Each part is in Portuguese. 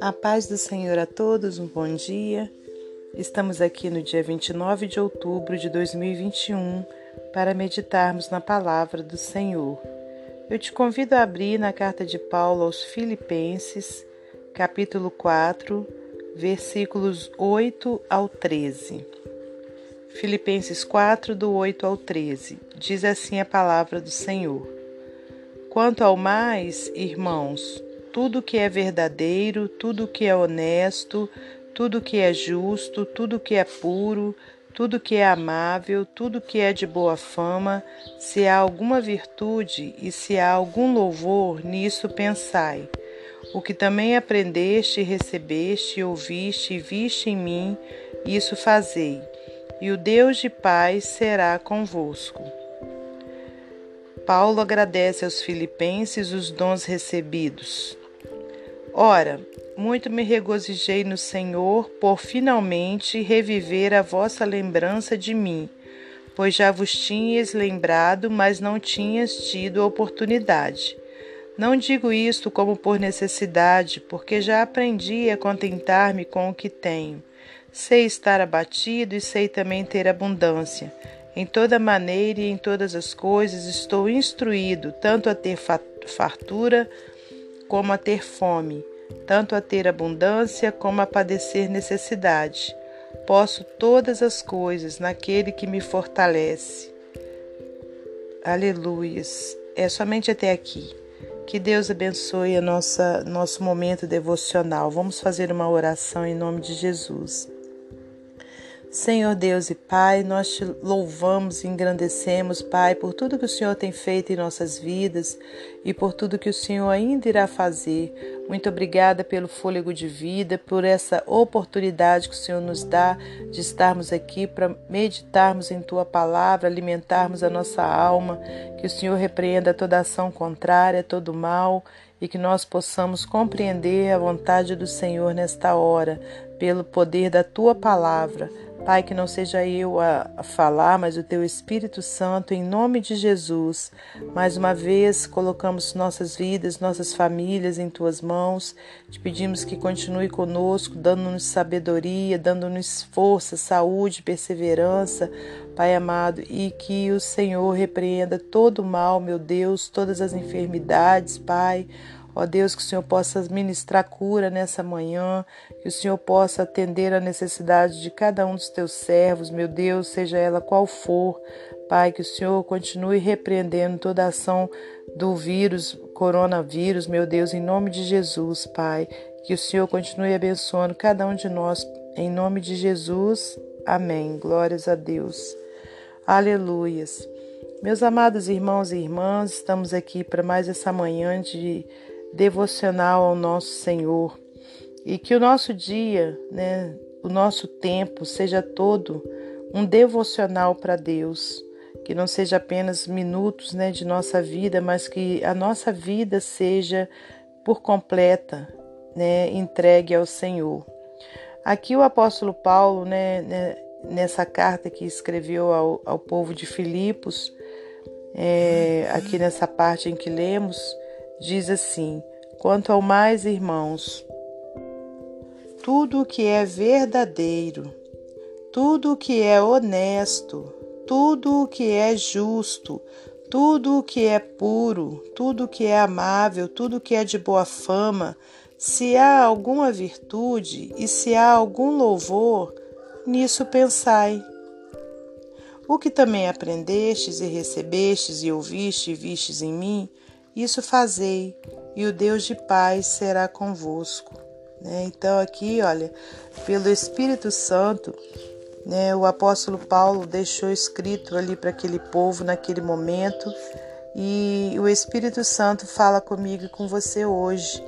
A paz do Senhor a todos, um bom dia. Estamos aqui no dia 29 de outubro de 2021 para meditarmos na palavra do Senhor. Eu te convido a abrir na carta de Paulo aos Filipenses, capítulo 4, versículos 8 ao 13. Filipenses 4, do 8 ao 13. Diz assim a palavra do Senhor. Quanto ao mais, irmãos, tudo que é verdadeiro, tudo que é honesto, tudo que é justo, tudo que é puro, tudo que é amável, tudo que é de boa fama, se há alguma virtude e se há algum louvor, nisso pensai. O que também aprendeste, recebeste, ouviste e viste em mim, isso fazei, e o Deus de paz será convosco. Paulo agradece aos filipenses os dons recebidos. Ora, muito me regozijei no Senhor por finalmente reviver a vossa lembrança de mim, pois já vos tinhas lembrado, mas não tinhas tido oportunidade. Não digo isto como por necessidade, porque já aprendi a contentar-me com o que tenho. Sei estar abatido e sei também ter abundância. Em toda maneira e em todas as coisas estou instruído, tanto a ter fartura como a ter fome, tanto a ter abundância como a padecer necessidade. Posso todas as coisas naquele que me fortalece. Aleluias. É somente até aqui. Que Deus abençoe nossa nosso momento devocional. Vamos fazer uma oração em nome de Jesus. Senhor Deus e Pai, nós te louvamos e engrandecemos, Pai, por tudo que o Senhor tem feito em nossas vidas e por tudo que o Senhor ainda irá fazer. Muito obrigada pelo fôlego de vida, por essa oportunidade que o Senhor nos dá de estarmos aqui para meditarmos em Tua palavra, alimentarmos a nossa alma, que o Senhor repreenda toda ação contrária, todo mal e que nós possamos compreender a vontade do Senhor nesta hora, pelo poder da Tua palavra. Pai, que não seja eu a, falar, mas o teu Espírito Santo, em nome de Jesus. Mais uma vez, colocamos nossas vidas, nossas famílias em tuas mãos. Te pedimos que continue conosco, dando-nos sabedoria, dando-nos força, saúde, perseverança, Pai amado, e que o Senhor repreenda todo o mal, meu Deus, todas as enfermidades, Pai. Ó Deus, que o Senhor possa ministrar cura nessa manhã, que o Senhor possa atender a necessidade de cada um dos teus servos, meu Deus, seja ela qual for. Pai, que o Senhor continue repreendendo toda a ação do vírus, coronavírus, meu Deus, em nome de Jesus, Pai. Que o Senhor continue abençoando cada um de nós, em nome de Jesus. Amém. Glórias a Deus. Aleluias. Meus amados irmãos e irmãs, estamos aqui para mais essa manhã de devocional ao nosso Senhor e que o nosso dia, né, o nosso tempo seja todo um devocional para Deus, que não seja apenas minutos, né, de nossa vida, mas que a nossa vida seja por completa, né, entregue ao Senhor. Aqui o apóstolo Paulo, né, né nessa carta que escreveu ao, ao povo de Filipos, é, aqui nessa parte em que lemos, diz assim: Quanto ao mais, irmãos, tudo o que é verdadeiro, tudo o que é honesto, tudo o que é justo, tudo o que é puro, tudo o que é amável, tudo o que é de boa fama, se há alguma virtude e se há algum louvor, nisso pensai. O que também aprendestes e recebestes e ouvistes e vistes em mim, isso fazei, e o Deus de paz será convosco. Né? Então, aqui, olha, pelo Espírito Santo, né, o apóstolo Paulo deixou escrito ali para aquele povo naquele momento, e o Espírito Santo fala comigo e com você hoje.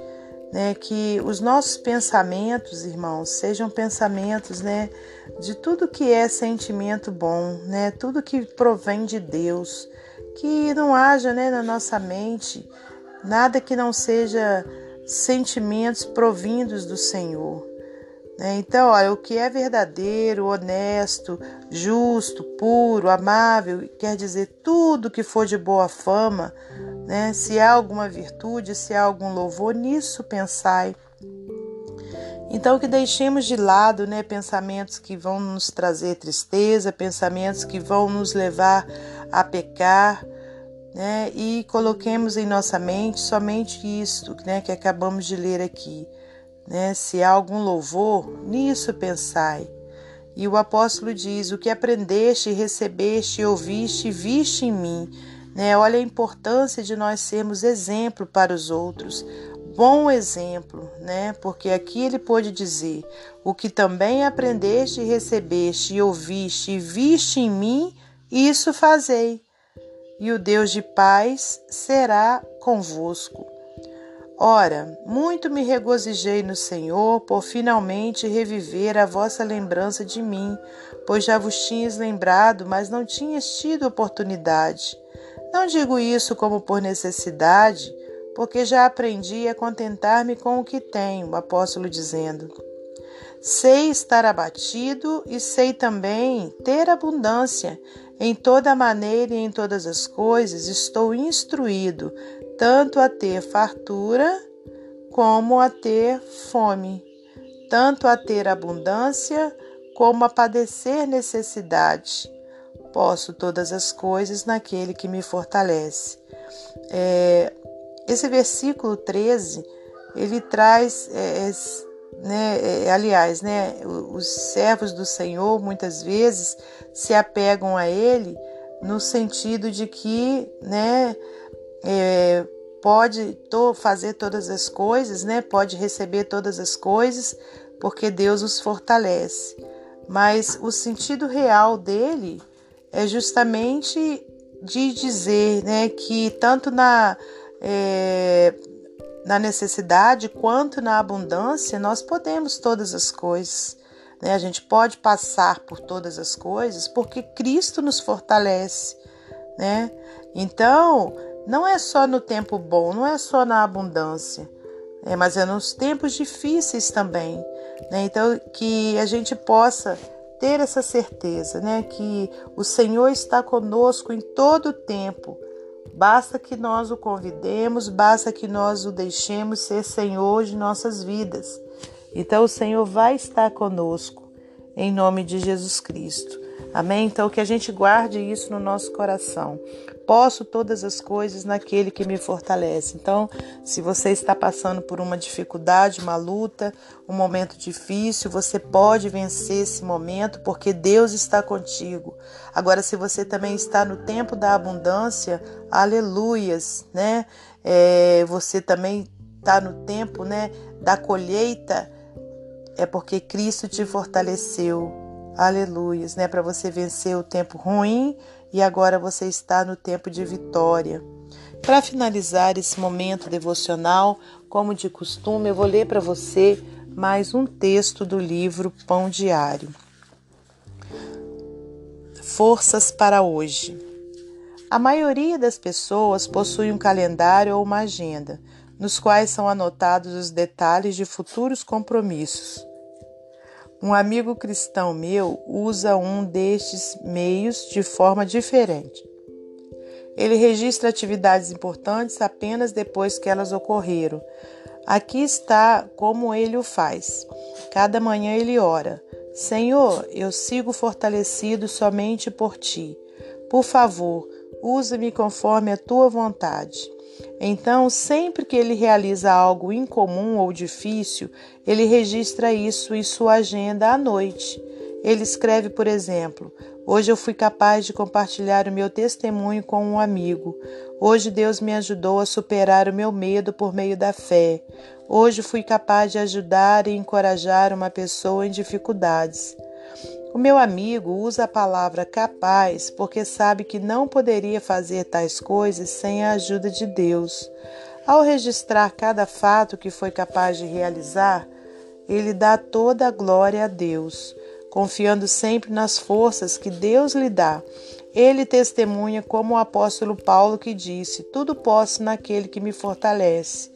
Né, que os nossos pensamentos, irmãos, sejam pensamentos, né, de tudo que é sentimento bom, né, tudo que provém de Deus, que não haja né, na nossa mente nada que não seja sentimentos provindos do Senhor. Né? Então, olha, o que é verdadeiro, honesto, justo, puro, amável, quer dizer tudo que for de boa fama, né? se há alguma virtude, se há algum louvor, nisso pensai. Então, que deixemos de lado né, pensamentos que vão nos trazer tristeza, pensamentos que vão nos levar a pecar, né, e coloquemos em nossa mente somente isto né, que acabamos de ler aqui. Né, se há algum louvor, nisso pensai. E o apóstolo diz: O que aprendeste, recebeste, ouviste, viste em mim. Né, olha a importância de nós sermos exemplo para os outros bom exemplo, né? Porque aqui ele pôde dizer: O que também aprendeste, recebeste, ouviste e viste em mim, isso fazei, e o Deus de paz será convosco. Ora, muito me regozijei no Senhor por finalmente reviver a vossa lembrança de mim, pois já vos tinhas lembrado, mas não tinhas tido oportunidade. Não digo isso como por necessidade, porque já aprendi a contentar-me com o que tenho, o apóstolo dizendo. Sei estar abatido e sei também ter abundância. Em toda maneira e em todas as coisas estou instruído, tanto a ter fartura como a ter fome, tanto a ter abundância como a padecer necessidade. Posso todas as coisas naquele que me fortalece. É, esse versículo 13, ele traz, é, é, né, é, aliás, né, os servos do Senhor muitas vezes se apegam a ele no sentido de que, né, é, pode to fazer todas as coisas, né, pode receber todas as coisas, porque Deus os fortalece. Mas o sentido real dele é justamente de dizer, né, que tanto na é, na necessidade quanto na abundância, nós podemos todas as coisas. Né? A gente pode passar por todas as coisas porque Cristo nos fortalece. Né? Então, não é só no tempo bom, não é só na abundância, né? mas é nos tempos difíceis também. Né? Então, que a gente possa ter essa certeza, né? que o Senhor está conosco em todo o tempo Basta que nós o convidemos, basta que nós o deixemos ser Senhor de nossas vidas. Então o Senhor vai estar conosco, em nome de Jesus Cristo. Amém? Então que a gente guarde isso no nosso coração. Posso todas as coisas naquele que me fortalece. Então, se você está passando por uma dificuldade, uma luta, um momento difícil, você pode vencer esse momento porque Deus está contigo. Agora, se você também está no tempo da abundância, aleluias, né? É, você também está no tempo, né, da colheita, é porque Cristo te fortaleceu. Aleluias, né? Para você vencer o tempo ruim e agora você está no tempo de vitória. Para finalizar esse momento devocional, como de costume, eu vou ler para você mais um texto do livro Pão Diário. Forças para hoje. A maioria das pessoas possui um calendário ou uma agenda, nos quais são anotados os detalhes de futuros compromissos. Um amigo cristão meu usa um destes meios de forma diferente. Ele registra atividades importantes apenas depois que elas ocorreram. Aqui está como ele o faz. Cada manhã ele ora: Senhor, eu sigo fortalecido somente por ti. Por favor, usa-me conforme a tua vontade. Então, sempre que ele realiza algo incomum ou difícil, ele registra isso em sua agenda à noite. Ele escreve, por exemplo: Hoje eu fui capaz de compartilhar o meu testemunho com um amigo. Hoje Deus me ajudou a superar o meu medo por meio da fé. Hoje fui capaz de ajudar e encorajar uma pessoa em dificuldades. O meu amigo usa a palavra capaz porque sabe que não poderia fazer tais coisas sem a ajuda de Deus. Ao registrar cada fato que foi capaz de realizar, ele dá toda a glória a Deus, confiando sempre nas forças que Deus lhe dá. Ele testemunha como o apóstolo Paulo que disse: Tudo posso naquele que me fortalece.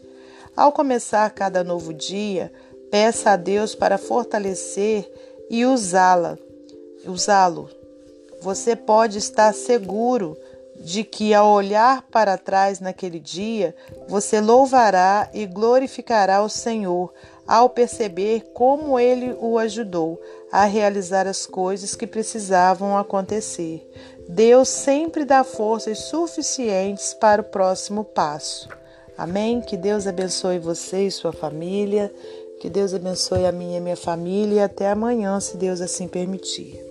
Ao começar cada novo dia, Peça a Deus para fortalecer e usá-la, usá-lo. Você pode estar seguro de que ao olhar para trás naquele dia, você louvará e glorificará o Senhor ao perceber como ele o ajudou a realizar as coisas que precisavam acontecer. Deus sempre dá forças suficientes para o próximo passo. Amém? Que Deus abençoe você e sua família. Que Deus abençoe a minha e minha família. E até amanhã, se Deus assim permitir.